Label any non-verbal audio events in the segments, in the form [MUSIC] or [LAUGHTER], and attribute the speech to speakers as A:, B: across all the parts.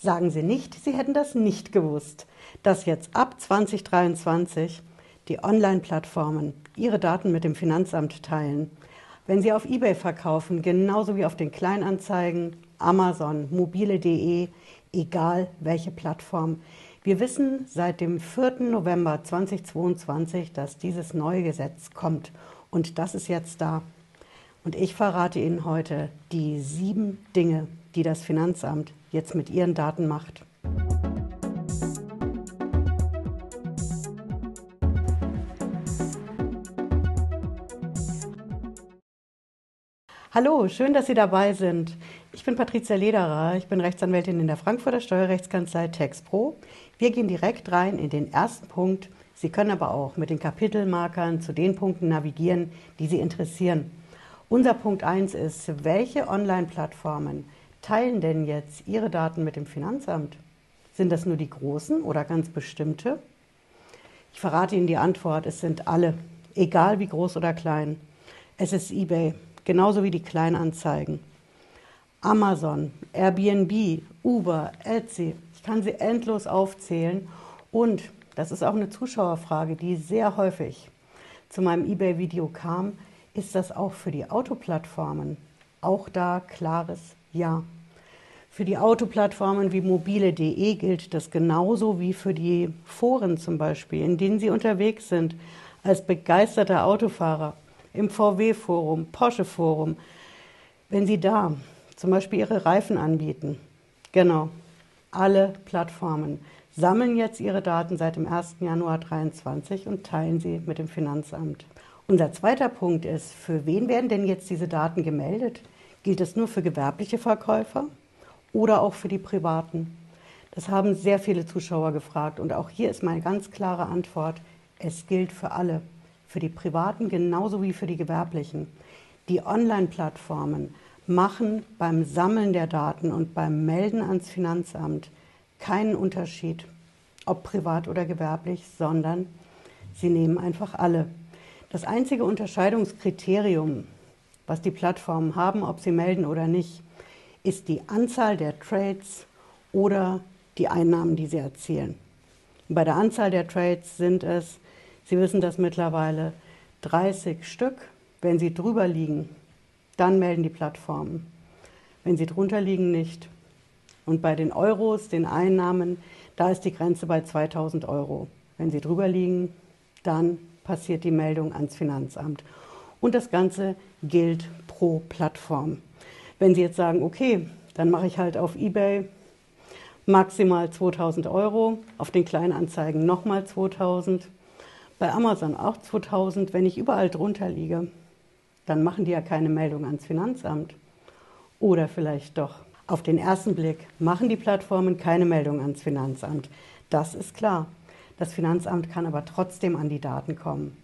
A: Sagen Sie nicht, Sie hätten das nicht gewusst, dass jetzt ab 2023 die Online-Plattformen ihre Daten mit dem Finanzamt teilen. Wenn Sie auf eBay verkaufen, genauso wie auf den Kleinanzeigen, Amazon, mobile.de, egal welche Plattform. Wir wissen seit dem 4. November 2022, dass dieses neue Gesetz kommt. Und das ist jetzt da. Und ich verrate Ihnen heute die sieben Dinge, die das Finanzamt jetzt mit Ihren Daten macht. Hallo, schön, dass Sie dabei sind. Ich bin Patricia Lederer, ich bin Rechtsanwältin in der Frankfurter Steuerrechtskanzlei TexPro. Wir gehen direkt rein in den ersten Punkt. Sie können aber auch mit den Kapitelmarkern zu den Punkten navigieren, die Sie interessieren. Unser Punkt 1 ist, welche Online-Plattformen teilen denn jetzt Ihre Daten mit dem Finanzamt? Sind das nur die großen oder ganz bestimmte? Ich verrate Ihnen die Antwort, es sind alle, egal wie groß oder klein. Es ist eBay, genauso wie die Kleinanzeigen. Amazon, Airbnb, Uber, Etsy, ich kann sie endlos aufzählen. Und das ist auch eine Zuschauerfrage, die sehr häufig zu meinem eBay-Video kam. Ist das auch für die Autoplattformen? Auch da klares Ja. Für die Autoplattformen wie mobile.de gilt das genauso wie für die Foren zum Beispiel, in denen Sie unterwegs sind als begeisterter Autofahrer im VW-Forum, Porsche-Forum, wenn Sie da zum Beispiel Ihre Reifen anbieten. Genau, alle Plattformen sammeln jetzt ihre Daten seit dem 1. Januar 2023 und teilen sie mit dem Finanzamt. Unser zweiter Punkt ist, für wen werden denn jetzt diese Daten gemeldet? Gilt es nur für gewerbliche Verkäufer oder auch für die Privaten? Das haben sehr viele Zuschauer gefragt und auch hier ist meine ganz klare Antwort, es gilt für alle für die Privaten genauso wie für die Gewerblichen. Die Online-Plattformen machen beim Sammeln der Daten und beim Melden ans Finanzamt keinen Unterschied, ob privat oder gewerblich, sondern sie nehmen einfach alle. Das einzige Unterscheidungskriterium, was die Plattformen haben, ob sie melden oder nicht, ist die Anzahl der Trades oder die Einnahmen, die sie erzielen. Bei der Anzahl der Trades sind es Sie wissen das mittlerweile, 30 Stück. Wenn Sie drüber liegen, dann melden die Plattformen. Wenn Sie drunter liegen, nicht. Und bei den Euros, den Einnahmen, da ist die Grenze bei 2000 Euro. Wenn Sie drüber liegen, dann passiert die Meldung ans Finanzamt. Und das Ganze gilt pro Plattform. Wenn Sie jetzt sagen, okay, dann mache ich halt auf eBay maximal 2000 Euro, auf den Kleinanzeigen nochmal 2000, bei Amazon auch 2000, wenn ich überall drunter liege, dann machen die ja keine Meldung ans Finanzamt. Oder vielleicht doch. Auf den ersten Blick machen die Plattformen keine Meldung ans Finanzamt. Das ist klar. Das Finanzamt kann aber trotzdem an die Daten kommen.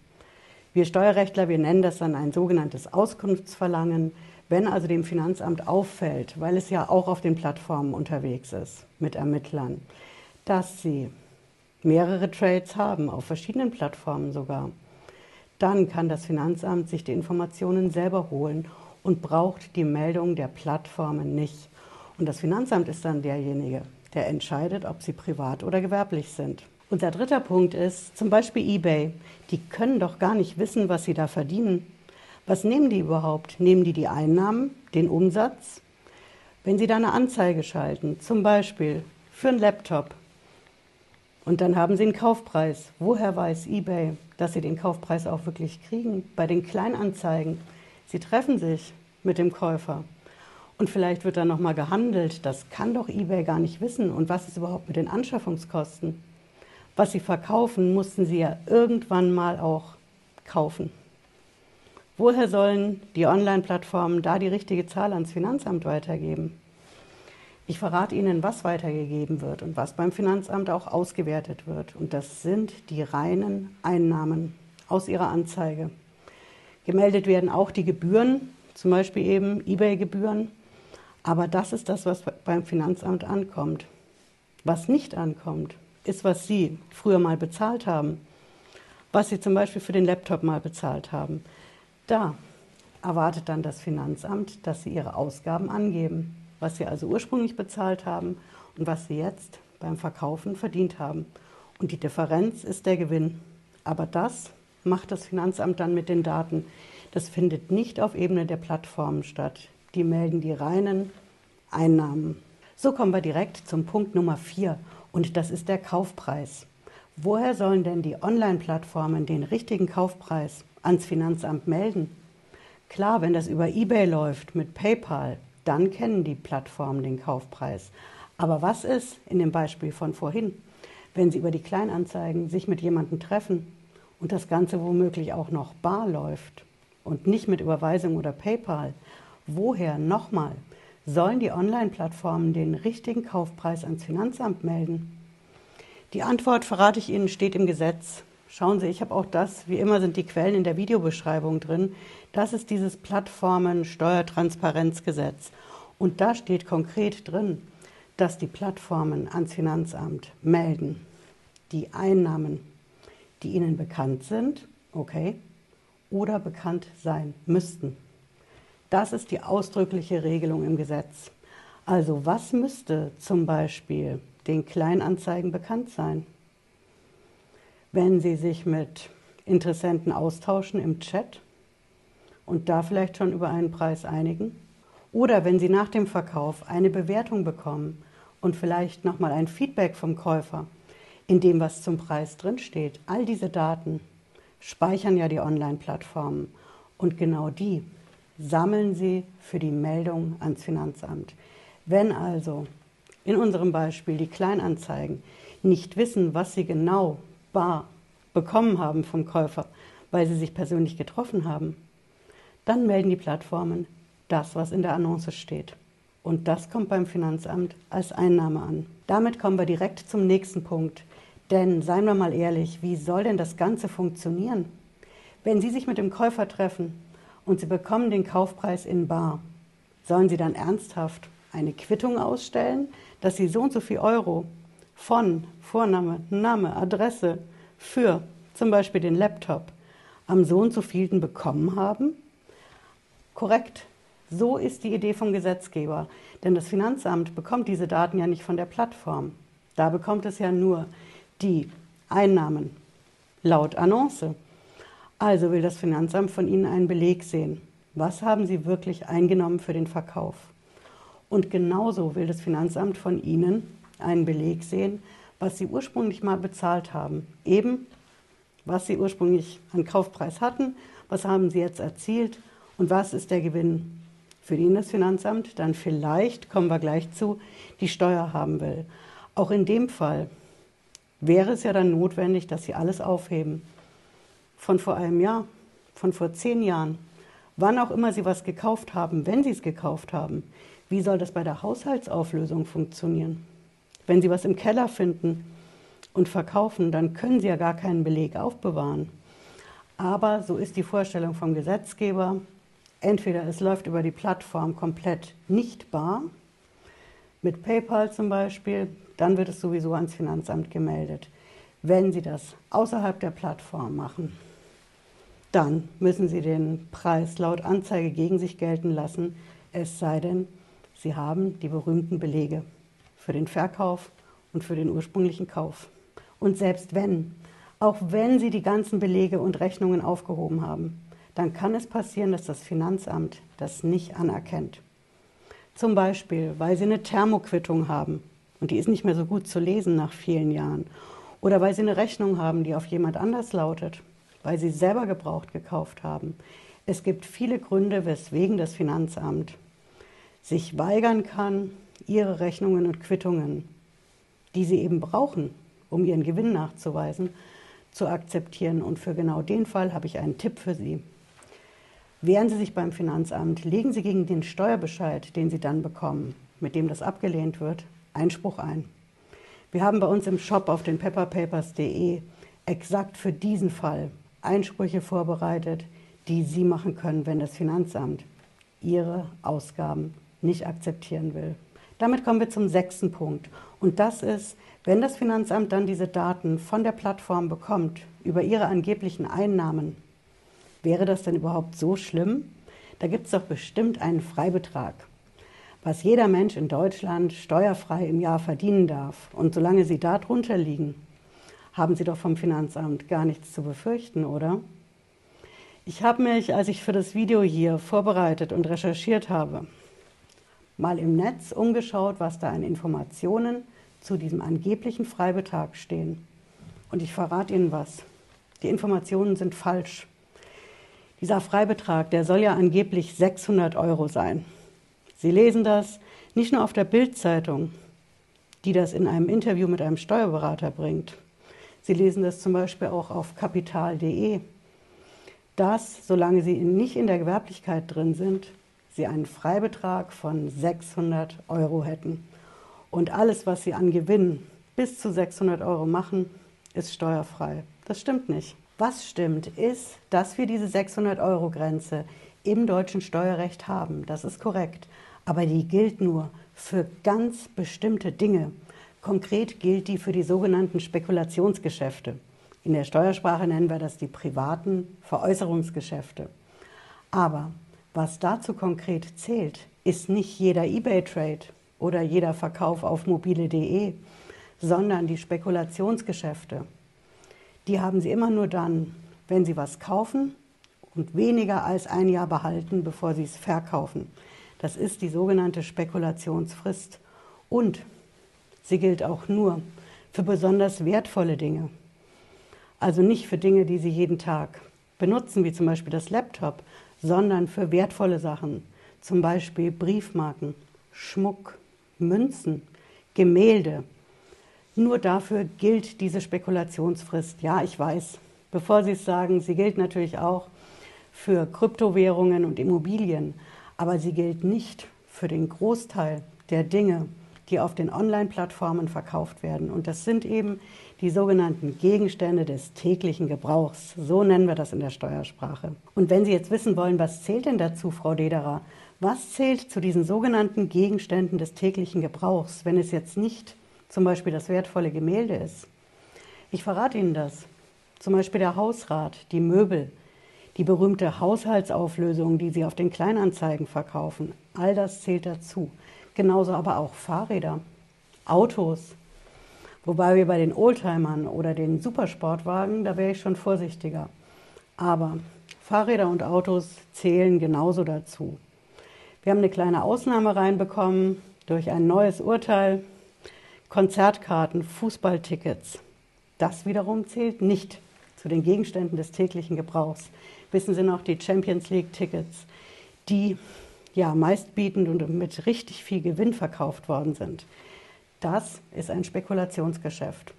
A: Wir Steuerrechtler, wir nennen das dann ein sogenanntes Auskunftsverlangen. Wenn also dem Finanzamt auffällt, weil es ja auch auf den Plattformen unterwegs ist mit Ermittlern, dass sie mehrere Trades haben, auf verschiedenen Plattformen sogar, dann kann das Finanzamt sich die Informationen selber holen und braucht die Meldung der Plattformen nicht. Und das Finanzamt ist dann derjenige, der entscheidet, ob sie privat oder gewerblich sind. Unser dritter Punkt ist zum Beispiel eBay. Die können doch gar nicht wissen, was sie da verdienen. Was nehmen die überhaupt? Nehmen die die Einnahmen, den Umsatz? Wenn sie da eine Anzeige schalten, zum Beispiel für einen Laptop, und dann haben Sie einen Kaufpreis. Woher weiß eBay, dass Sie den Kaufpreis auch wirklich kriegen? Bei den Kleinanzeigen. Sie treffen sich mit dem Käufer. Und vielleicht wird dann nochmal gehandelt. Das kann doch eBay gar nicht wissen. Und was ist überhaupt mit den Anschaffungskosten? Was Sie verkaufen, mussten Sie ja irgendwann mal auch kaufen. Woher sollen die Online-Plattformen da die richtige Zahl ans Finanzamt weitergeben? Ich verrate Ihnen, was weitergegeben wird und was beim Finanzamt auch ausgewertet wird. Und das sind die reinen Einnahmen aus Ihrer Anzeige. Gemeldet werden auch die Gebühren, zum Beispiel eben eBay-Gebühren. Aber das ist das, was beim Finanzamt ankommt. Was nicht ankommt, ist, was Sie früher mal bezahlt haben. Was Sie zum Beispiel für den Laptop mal bezahlt haben. Da erwartet dann das Finanzamt, dass Sie Ihre Ausgaben angeben was sie also ursprünglich bezahlt haben und was Sie jetzt beim Verkaufen verdient haben. Und die Differenz ist der Gewinn. Aber das macht das Finanzamt dann mit den Daten. Das findet nicht auf Ebene der Plattformen statt. Die melden die reinen Einnahmen. So kommen wir direkt zum Punkt Nummer 4 und das ist der Kaufpreis. Woher sollen denn die Online-Plattformen den richtigen Kaufpreis ans Finanzamt melden? Klar, wenn das über eBay läuft mit PayPal, dann kennen die Plattformen den Kaufpreis. Aber was ist in dem Beispiel von vorhin, wenn Sie über die Kleinanzeigen sich mit jemandem treffen und das Ganze womöglich auch noch bar läuft und nicht mit Überweisung oder PayPal? Woher nochmal sollen die Online-Plattformen den richtigen Kaufpreis ans Finanzamt melden? Die Antwort, verrate ich Ihnen, steht im Gesetz. Schauen Sie, ich habe auch das, wie immer sind die Quellen in der Videobeschreibung drin. Das ist dieses Plattformen-Steuertransparenzgesetz. Und da steht konkret drin, dass die Plattformen ans Finanzamt melden die Einnahmen, die ihnen bekannt sind, okay, oder bekannt sein müssten. Das ist die ausdrückliche Regelung im Gesetz. Also was müsste zum Beispiel den Kleinanzeigen bekannt sein. Wenn Sie sich mit Interessenten austauschen im Chat und da vielleicht schon über einen Preis einigen. Oder wenn Sie nach dem Verkauf eine Bewertung bekommen und vielleicht nochmal ein Feedback vom Käufer, in dem was zum Preis drinsteht. All diese Daten speichern ja die Online-Plattformen und genau die sammeln Sie für die Meldung ans Finanzamt. Wenn also in unserem Beispiel die Kleinanzeigen nicht wissen, was sie genau bar bekommen haben vom Käufer, weil sie sich persönlich getroffen haben, dann melden die Plattformen das, was in der Annonce steht. Und das kommt beim Finanzamt als Einnahme an. Damit kommen wir direkt zum nächsten Punkt. Denn seien wir mal ehrlich, wie soll denn das Ganze funktionieren? Wenn Sie sich mit dem Käufer treffen und Sie bekommen den Kaufpreis in Bar, sollen Sie dann ernsthaft eine Quittung ausstellen, dass Sie so und so viel Euro von Vorname, Name, Adresse für zum Beispiel den Laptop am so und so vielen bekommen haben? Korrekt. So ist die Idee vom Gesetzgeber. Denn das Finanzamt bekommt diese Daten ja nicht von der Plattform. Da bekommt es ja nur die Einnahmen laut Annonce. Also will das Finanzamt von Ihnen einen Beleg sehen. Was haben Sie wirklich eingenommen für den Verkauf? Und genauso will das Finanzamt von Ihnen einen Beleg sehen, was Sie ursprünglich mal bezahlt haben. Eben, was Sie ursprünglich an Kaufpreis hatten, was haben Sie jetzt erzielt und was ist der Gewinn, für den das Finanzamt dann vielleicht, kommen wir gleich zu, die Steuer haben will. Auch in dem Fall wäre es ja dann notwendig, dass Sie alles aufheben. Von vor einem Jahr, von vor zehn Jahren, wann auch immer Sie was gekauft haben, wenn Sie es gekauft haben. Wie soll das bei der Haushaltsauflösung funktionieren? Wenn Sie was im Keller finden und verkaufen, dann können Sie ja gar keinen Beleg aufbewahren. Aber so ist die Vorstellung vom Gesetzgeber. Entweder es läuft über die Plattform komplett nicht bar, mit PayPal zum Beispiel, dann wird es sowieso ans Finanzamt gemeldet. Wenn Sie das außerhalb der Plattform machen, dann müssen Sie den Preis laut Anzeige gegen sich gelten lassen, es sei denn, Sie haben die berühmten Belege für den Verkauf und für den ursprünglichen Kauf. Und selbst wenn, auch wenn Sie die ganzen Belege und Rechnungen aufgehoben haben, dann kann es passieren, dass das Finanzamt das nicht anerkennt. Zum Beispiel, weil Sie eine Thermoquittung haben und die ist nicht mehr so gut zu lesen nach vielen Jahren. Oder weil Sie eine Rechnung haben, die auf jemand anders lautet, weil Sie selber gebraucht gekauft haben. Es gibt viele Gründe, weswegen das Finanzamt sich weigern kann, ihre Rechnungen und Quittungen, die sie eben brauchen, um ihren Gewinn nachzuweisen, zu akzeptieren. Und für genau den Fall habe ich einen Tipp für Sie. Wehren Sie sich beim Finanzamt, legen Sie gegen den Steuerbescheid, den Sie dann bekommen, mit dem das abgelehnt wird, Einspruch ein. Wir haben bei uns im Shop auf den pepperpapers.de exakt für diesen Fall Einsprüche vorbereitet, die Sie machen können, wenn das Finanzamt Ihre Ausgaben nicht akzeptieren will. Damit kommen wir zum sechsten Punkt. Und das ist, wenn das Finanzamt dann diese Daten von der Plattform bekommt über ihre angeblichen Einnahmen, wäre das denn überhaupt so schlimm? Da gibt es doch bestimmt einen Freibetrag. was jeder Mensch in Deutschland steuerfrei im Jahr verdienen darf. Und solange Sie darunter liegen, haben Sie doch vom Finanzamt gar nichts zu befürchten, oder? Ich habe mich, als ich für das Video hier vorbereitet und recherchiert habe, mal im Netz umgeschaut, was da an Informationen zu diesem angeblichen Freibetrag stehen. Und ich verrate Ihnen was. Die Informationen sind falsch. Dieser Freibetrag, der soll ja angeblich 600 Euro sein. Sie lesen das nicht nur auf der Bildzeitung, die das in einem Interview mit einem Steuerberater bringt. Sie lesen das zum Beispiel auch auf kapital.de, dass, solange Sie nicht in der Gewerblichkeit drin sind, Sie einen Freibetrag von 600 Euro hätten. Und alles, was Sie an Gewinn bis zu 600 Euro machen, ist steuerfrei. Das stimmt nicht. Was stimmt, ist, dass wir diese 600-Euro-Grenze im deutschen Steuerrecht haben. Das ist korrekt. Aber die gilt nur für ganz bestimmte Dinge. Konkret gilt die für die sogenannten Spekulationsgeschäfte. In der Steuersprache nennen wir das die privaten Veräußerungsgeschäfte. Aber was dazu konkret zählt, ist nicht jeder eBay-Trade oder jeder Verkauf auf mobile.de, sondern die Spekulationsgeschäfte. Die haben Sie immer nur dann, wenn Sie was kaufen und weniger als ein Jahr behalten, bevor Sie es verkaufen. Das ist die sogenannte Spekulationsfrist. Und sie gilt auch nur für besonders wertvolle Dinge. Also nicht für Dinge, die Sie jeden Tag benutzen, wie zum Beispiel das Laptop, sondern für wertvolle Sachen, zum Beispiel Briefmarken, Schmuck, Münzen, Gemälde, nur dafür gilt diese Spekulationsfrist. Ja, ich weiß. Bevor Sie es sagen, sie gilt natürlich auch für Kryptowährungen und Immobilien, aber sie gilt nicht für den Großteil der Dinge, die auf den Online-Plattformen verkauft werden. Und das sind eben die sogenannten Gegenstände des täglichen Gebrauchs. So nennen wir das in der Steuersprache. Und wenn Sie jetzt wissen wollen, was zählt denn dazu, Frau Lederer? Was zählt zu diesen sogenannten Gegenständen des täglichen Gebrauchs, wenn es jetzt nicht zum Beispiel das wertvolle Gemälde ist. Ich verrate Ihnen das. Zum Beispiel der Hausrat, die Möbel, die berühmte Haushaltsauflösung, die Sie auf den Kleinanzeigen verkaufen. All das zählt dazu. Genauso aber auch Fahrräder, Autos. Wobei wir bei den Oldtimern oder den Supersportwagen, da wäre ich schon vorsichtiger. Aber Fahrräder und Autos zählen genauso dazu. Wir haben eine kleine Ausnahme reinbekommen durch ein neues Urteil Konzertkarten, Fußballtickets. Das wiederum zählt nicht zu den Gegenständen des täglichen Gebrauchs. Wissen Sie noch, die Champions League-Tickets, die ja meistbietend und mit richtig viel Gewinn verkauft worden sind. Das ist ein Spekulationsgeschäft.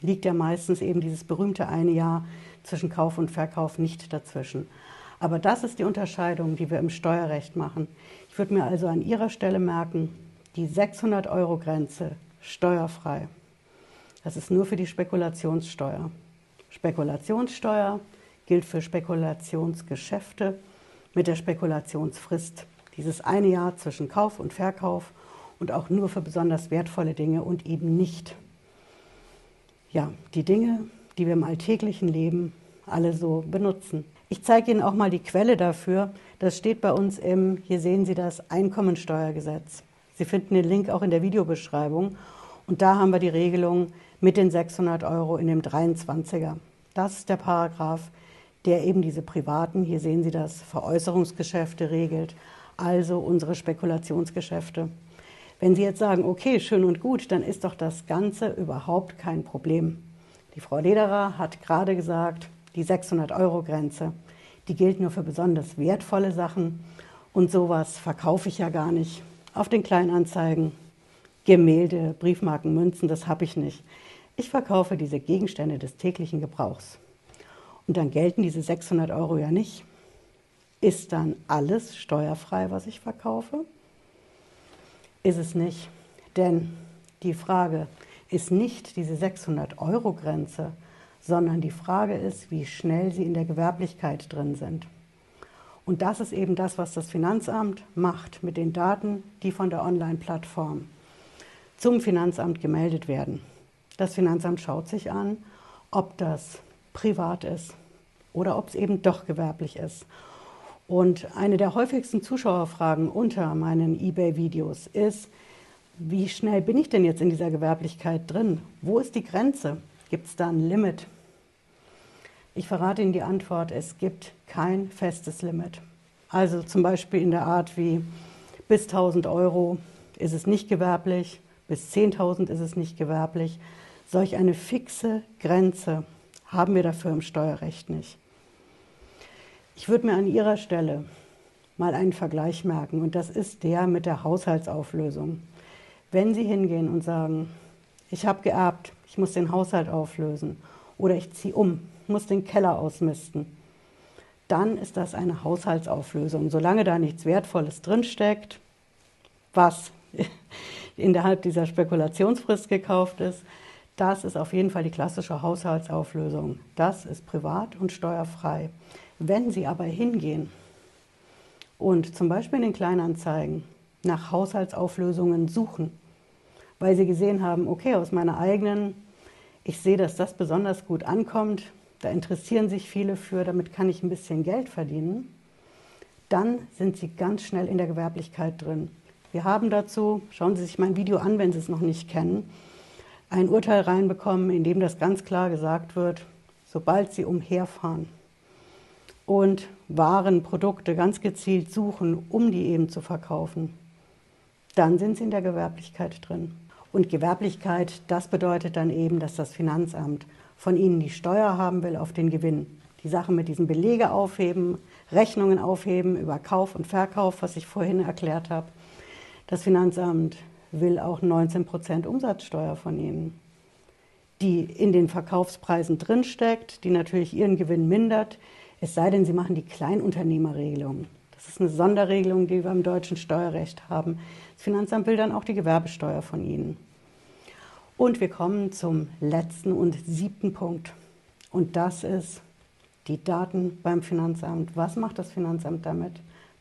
A: Liegt ja meistens eben dieses berühmte eine Jahr zwischen Kauf und Verkauf nicht dazwischen. Aber das ist die Unterscheidung, die wir im Steuerrecht machen. Ich würde mir also an Ihrer Stelle merken, die 600-Euro-Grenze steuerfrei. Das ist nur für die Spekulationssteuer. Spekulationssteuer gilt für Spekulationsgeschäfte mit der Spekulationsfrist. Dieses eine Jahr zwischen Kauf und Verkauf und auch nur für besonders wertvolle Dinge und eben nicht. Ja, die Dinge, die wir im alltäglichen Leben alle so benutzen. Ich zeige Ihnen auch mal die Quelle dafür. Das steht bei uns im, hier sehen Sie das, Einkommensteuergesetz. Sie finden den Link auch in der Videobeschreibung. Und da haben wir die Regelung mit den 600 Euro in dem 23er. Das ist der Paragraph, der eben diese privaten, hier sehen Sie das, Veräußerungsgeschäfte regelt, also unsere Spekulationsgeschäfte. Wenn Sie jetzt sagen, okay, schön und gut, dann ist doch das Ganze überhaupt kein Problem. Die Frau Lederer hat gerade gesagt, die 600-Euro-Grenze, die gilt nur für besonders wertvolle Sachen und sowas verkaufe ich ja gar nicht auf den Kleinanzeigen Gemälde, Briefmarken, Münzen, das habe ich nicht. Ich verkaufe diese Gegenstände des täglichen Gebrauchs. Und dann gelten diese 600 Euro ja nicht. Ist dann alles steuerfrei, was ich verkaufe? Ist es nicht. Denn die Frage ist nicht diese 600 Euro Grenze, sondern die Frage ist, wie schnell Sie in der Gewerblichkeit drin sind. Und das ist eben das, was das Finanzamt macht mit den Daten, die von der Online-Plattform zum Finanzamt gemeldet werden. Das Finanzamt schaut sich an, ob das privat ist oder ob es eben doch gewerblich ist. Und eine der häufigsten Zuschauerfragen unter meinen eBay-Videos ist, wie schnell bin ich denn jetzt in dieser Gewerblichkeit drin? Wo ist die Grenze? Gibt es da ein Limit? Ich verrate Ihnen die Antwort, es gibt kein festes Limit. Also zum Beispiel in der Art wie bis 1000 Euro ist es nicht gewerblich, bis 10.000 ist es nicht gewerblich. Solch eine fixe Grenze haben wir dafür im Steuerrecht nicht. Ich würde mir an Ihrer Stelle mal einen Vergleich merken und das ist der mit der Haushaltsauflösung. Wenn Sie hingehen und sagen, ich habe geerbt, ich muss den Haushalt auflösen oder ich ziehe um, muss den Keller ausmisten, dann ist das eine Haushaltsauflösung. Solange da nichts Wertvolles drinsteckt, was [LAUGHS] innerhalb dieser Spekulationsfrist gekauft ist, das ist auf jeden Fall die klassische Haushaltsauflösung. Das ist privat und steuerfrei. Wenn Sie aber hingehen und zum Beispiel in den Kleinanzeigen nach Haushaltsauflösungen suchen, weil Sie gesehen haben, okay, aus meiner eigenen, ich sehe, dass das besonders gut ankommt, da interessieren sich viele für, damit kann ich ein bisschen Geld verdienen, dann sind Sie ganz schnell in der Gewerblichkeit drin. Wir haben dazu, schauen Sie sich mein Video an, wenn Sie es noch nicht kennen, ein Urteil reinbekommen, in dem das ganz klar gesagt wird, sobald Sie umherfahren, und Waren, Produkte ganz gezielt suchen, um die eben zu verkaufen, dann sind sie in der Gewerblichkeit drin. Und Gewerblichkeit, das bedeutet dann eben, dass das Finanzamt von ihnen die Steuer haben will auf den Gewinn. Die Sachen mit diesen Belege aufheben, Rechnungen aufheben über Kauf und Verkauf, was ich vorhin erklärt habe. Das Finanzamt will auch 19 Prozent Umsatzsteuer von ihnen, die in den Verkaufspreisen drinsteckt, die natürlich ihren Gewinn mindert, es sei denn, Sie machen die Kleinunternehmerregelung. Das ist eine Sonderregelung, die wir im deutschen Steuerrecht haben. Das Finanzamt will dann auch die Gewerbesteuer von Ihnen. Und wir kommen zum letzten und siebten Punkt. Und das ist die Daten beim Finanzamt. Was macht das Finanzamt damit?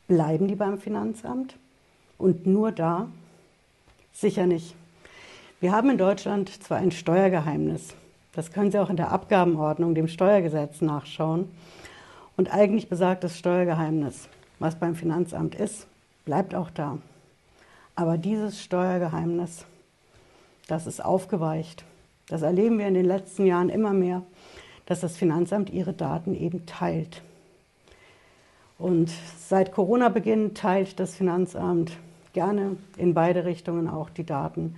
A: Bleiben die beim Finanzamt? Und nur da? Sicher nicht. Wir haben in Deutschland zwar ein Steuergeheimnis. Das können Sie auch in der Abgabenordnung, dem Steuergesetz nachschauen. Und eigentlich besagt das Steuergeheimnis, was beim Finanzamt ist, bleibt auch da. Aber dieses Steuergeheimnis, das ist aufgeweicht. Das erleben wir in den letzten Jahren immer mehr, dass das Finanzamt ihre Daten eben teilt. Und seit Corona-Beginn teilt das Finanzamt gerne in beide Richtungen auch die Daten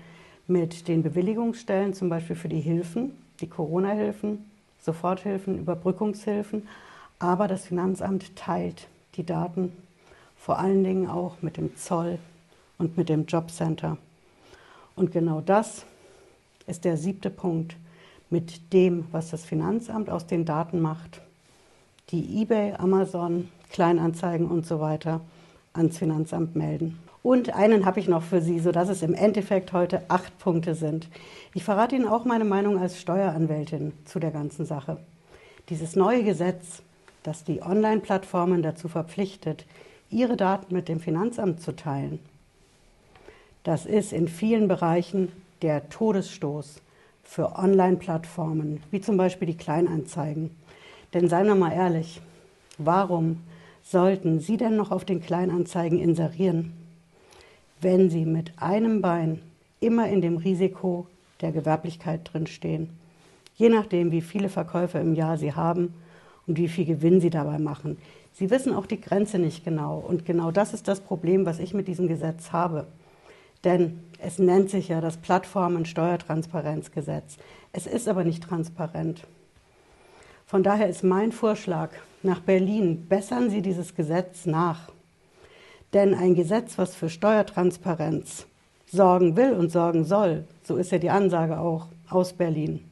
A: mit den Bewilligungsstellen, zum Beispiel für die Hilfen, die Corona-Hilfen, Soforthilfen, Überbrückungshilfen, aber das Finanzamt teilt die Daten vor allen Dingen auch mit dem Zoll und mit dem Jobcenter. Und genau das ist der siebte Punkt mit dem, was das Finanzamt aus den Daten macht, die eBay, Amazon, Kleinanzeigen und so weiter ans Finanzamt melden. Und einen habe ich noch für Sie, sodass es im Endeffekt heute acht Punkte sind. Ich verrate Ihnen auch meine Meinung als Steueranwältin zu der ganzen Sache. Dieses neue Gesetz das die Online-Plattformen dazu verpflichtet, ihre Daten mit dem Finanzamt zu teilen. Das ist in vielen Bereichen der Todesstoß für Online-Plattformen, wie zum Beispiel die Kleinanzeigen. Denn seien wir mal ehrlich, warum sollten Sie denn noch auf den Kleinanzeigen inserieren, wenn Sie mit einem Bein immer in dem Risiko der Gewerblichkeit drinstehen? Je nachdem, wie viele Verkäufe im Jahr Sie haben und wie viel Gewinn sie dabei machen. Sie wissen auch die Grenze nicht genau. Und genau das ist das Problem, was ich mit diesem Gesetz habe. Denn es nennt sich ja das Plattformen-Steuertransparenzgesetz. Es ist aber nicht transparent. Von daher ist mein Vorschlag nach Berlin, bessern Sie dieses Gesetz nach. Denn ein Gesetz, was für Steuertransparenz sorgen will und sorgen soll, so ist ja die Ansage auch aus Berlin,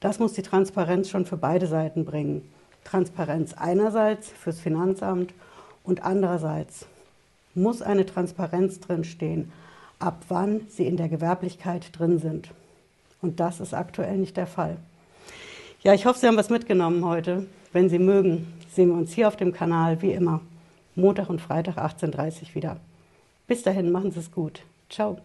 A: das muss die Transparenz schon für beide Seiten bringen. Transparenz einerseits fürs Finanzamt und andererseits muss eine Transparenz drinstehen, ab wann sie in der Gewerblichkeit drin sind. Und das ist aktuell nicht der Fall. Ja, ich hoffe, Sie haben was mitgenommen heute. Wenn Sie mögen, sehen wir uns hier auf dem Kanal wie immer. Montag und Freitag 18.30 Uhr wieder. Bis dahin, machen Sie es gut. Ciao.